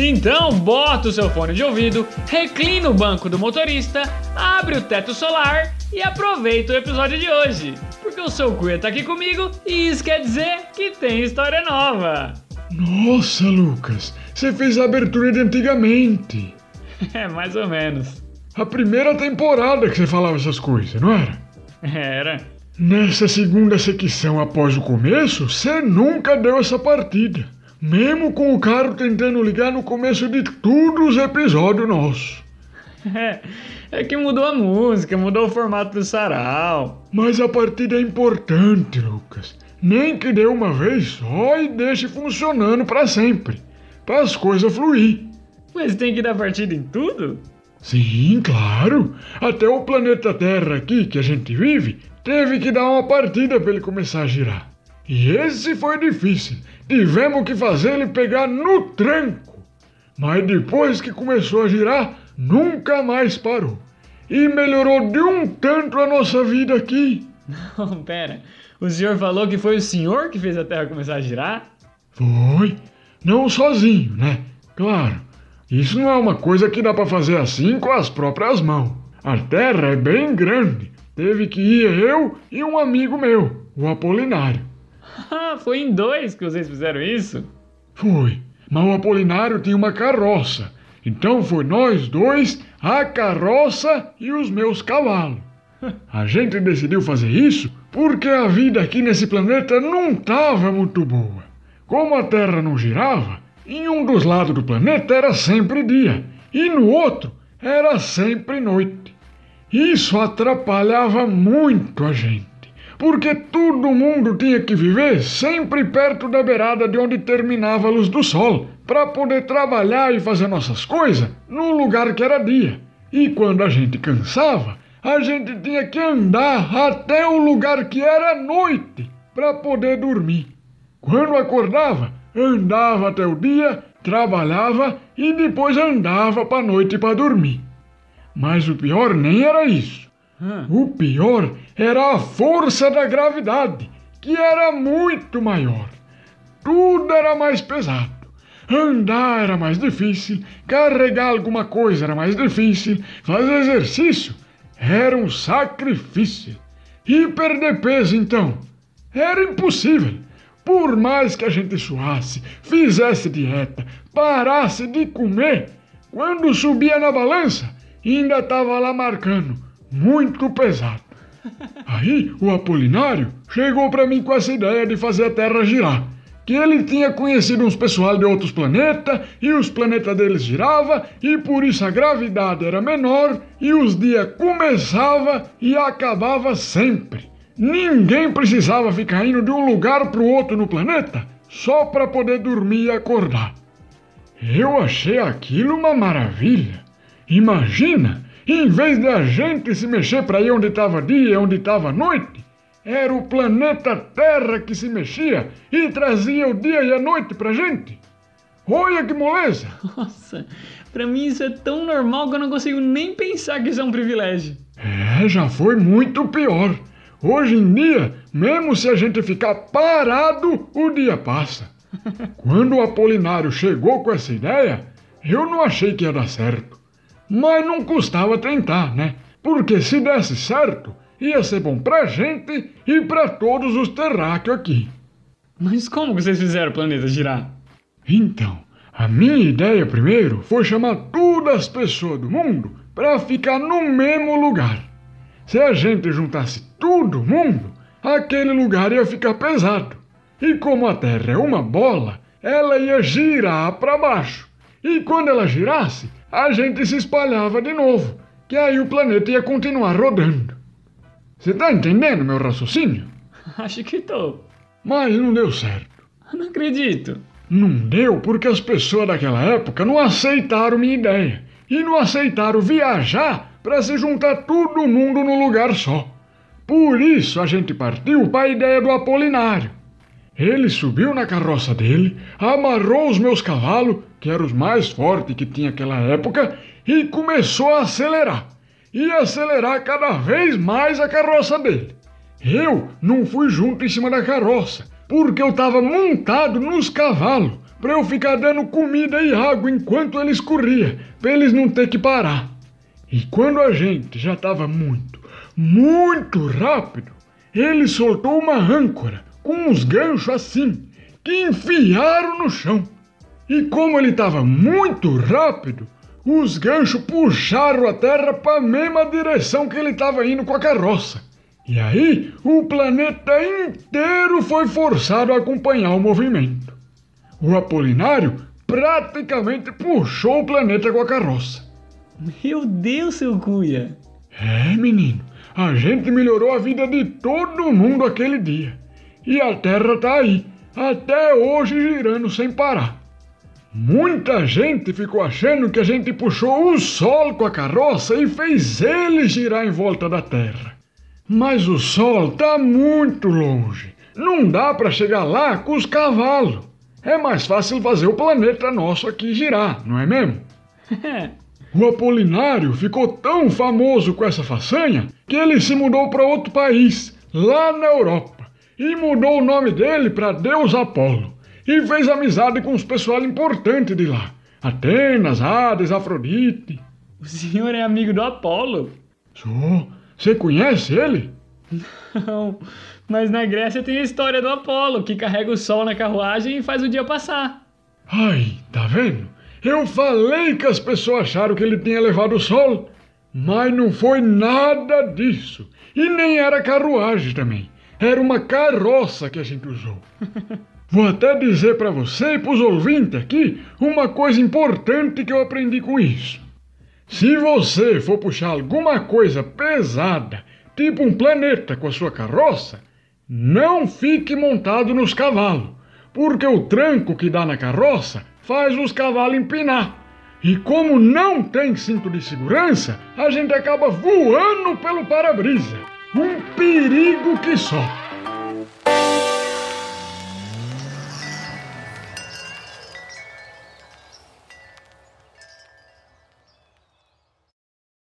Então bota o seu fone de ouvido, reclina o banco do motorista, abre o teto solar e aproveita o episódio de hoje. Porque o seu Cuia tá aqui comigo e isso quer dizer que tem história nova. Nossa, Lucas, você fez a abertura de antigamente. É, mais ou menos. A primeira temporada que você falava essas coisas, não era? Era. Nessa segunda secção após o começo, você nunca deu essa partida. Mesmo com o carro tentando ligar no começo de todos os episódios nossos. É, é que mudou a música, mudou o formato do sarau. Mas a partida é importante, Lucas. Nem que dê uma vez só e deixe funcionando para sempre. Para as coisas fluir. Mas tem que dar partida em tudo? Sim, claro. Até o planeta Terra aqui que a gente vive teve que dar uma partida para ele começar a girar. E esse foi difícil. Tivemos que fazer ele pegar no tranco. Mas depois que começou a girar, nunca mais parou. E melhorou de um tanto a nossa vida aqui. Não, pera. O senhor falou que foi o senhor que fez a Terra começar a girar? Foi. Não sozinho, né? Claro. Isso não é uma coisa que dá para fazer assim com as próprias mãos. A terra é bem grande. Teve que ir eu e um amigo meu, o Apolinário. Ah, foi em dois que vocês fizeram isso? Foi. Mas o Apolinário tinha uma carroça. Então foi nós dois, a carroça e os meus cavalos. A gente decidiu fazer isso porque a vida aqui nesse planeta não estava muito boa. Como a Terra não girava, em um dos lados do planeta era sempre dia e no outro era sempre noite. Isso atrapalhava muito a gente, porque todo mundo tinha que viver sempre perto da beirada de onde terminava a luz do sol, para poder trabalhar e fazer nossas coisas no lugar que era dia. E quando a gente cansava, a gente tinha que andar até o lugar que era noite para poder dormir. Quando acordava, andava até o dia, trabalhava e depois andava para noite para dormir. Mas o pior nem era isso. O pior era a força da gravidade, que era muito maior. Tudo era mais pesado. Andar era mais difícil, carregar alguma coisa era mais difícil, fazer exercício era um sacrifício. E perder peso, então? Era impossível. Por mais que a gente suasse, fizesse dieta, parasse de comer, quando subia na balança, ainda estava lá marcando, muito pesado. Aí o Apolinário chegou para mim com essa ideia de fazer a Terra girar. Que ele tinha conhecido uns pessoal de outros planetas e os planetas deles girava e por isso a gravidade era menor e os dias começava e acabava sempre. Ninguém precisava ficar indo de um lugar para o outro no planeta só para poder dormir e acordar. Eu achei aquilo uma maravilha. Imagina, em vez de a gente se mexer para ir onde estava dia e onde estava noite, era o planeta Terra que se mexia e trazia o dia e a noite pra gente. Olha que moleza! Nossa, pra mim isso é tão normal que eu não consigo nem pensar que isso é um privilégio. É, já foi muito pior. Hoje em dia, mesmo se a gente ficar parado, o dia passa. Quando o Apolinário chegou com essa ideia, eu não achei que ia dar certo. Mas não custava tentar, né? Porque se desse certo, ia ser bom pra gente e pra todos os terráqueos aqui. Mas como vocês fizeram o planeta girar? Então, a minha ideia primeiro foi chamar todas as pessoas do mundo para ficar no mesmo lugar. Se a gente juntasse todo mundo, aquele lugar ia ficar pesado. E como a Terra é uma bola, ela ia girar para baixo. E quando ela girasse, a gente se espalhava de novo, que aí o planeta ia continuar rodando. Você tá entendendo meu raciocínio? Acho que tô. Mas não deu certo. Não acredito. Não deu porque as pessoas daquela época não aceitaram minha ideia. E não aceitaram viajar para se juntar todo mundo num lugar só. Por isso a gente partiu para a ideia do Apolinário. Ele subiu na carroça dele, amarrou os meus cavalos, que eram os mais fortes que tinha naquela época, e começou a acelerar. E acelerar cada vez mais a carroça dele. Eu não fui junto em cima da carroça, porque eu estava montado nos cavalos, para eu ficar dando comida e água enquanto ele escorria, para eles não ter que parar. E quando a gente já estava muito, muito rápido, ele soltou uma âncora com uns ganchos assim, que enfiaram no chão. E como ele estava muito rápido, os ganchos puxaram a terra para a mesma direção que ele estava indo com a carroça. E aí o planeta inteiro foi forçado a acompanhar o movimento. O Apolinário praticamente puxou o planeta com a carroça. Meu Deus, seu cuia! É, menino, a gente melhorou a vida de todo mundo aquele dia. E a Terra tá aí, até hoje girando sem parar. Muita gente ficou achando que a gente puxou o Sol com a carroça e fez ele girar em volta da Terra. Mas o Sol tá muito longe. Não dá para chegar lá com os cavalos. É mais fácil fazer o planeta nosso aqui girar, não é mesmo? o Apolinário ficou tão famoso com essa façanha que ele se mudou para outro país, lá na Europa, e mudou o nome dele para Deus Apolo. E fez amizade com os pessoal importante de lá. Atenas, Hades, Afrodite. O senhor é amigo do Apolo? Sou. Você conhece ele? Não, mas na Grécia tem a história do Apolo, que carrega o sol na carruagem e faz o dia passar. Ai, tá vendo? Eu falei que as pessoas acharam que ele tinha levado o sol, mas não foi nada disso. E nem era carruagem também. Era uma carroça que a gente usou. Vou até dizer para você e para os ouvintes aqui uma coisa importante que eu aprendi com isso. Se você for puxar alguma coisa pesada tipo um planeta com a sua carroça, não fique montado nos cavalos, porque o tranco que dá na carroça faz os cavalos empinar. E como não tem cinto de segurança, a gente acaba voando pelo para-brisa. Um perigo que só.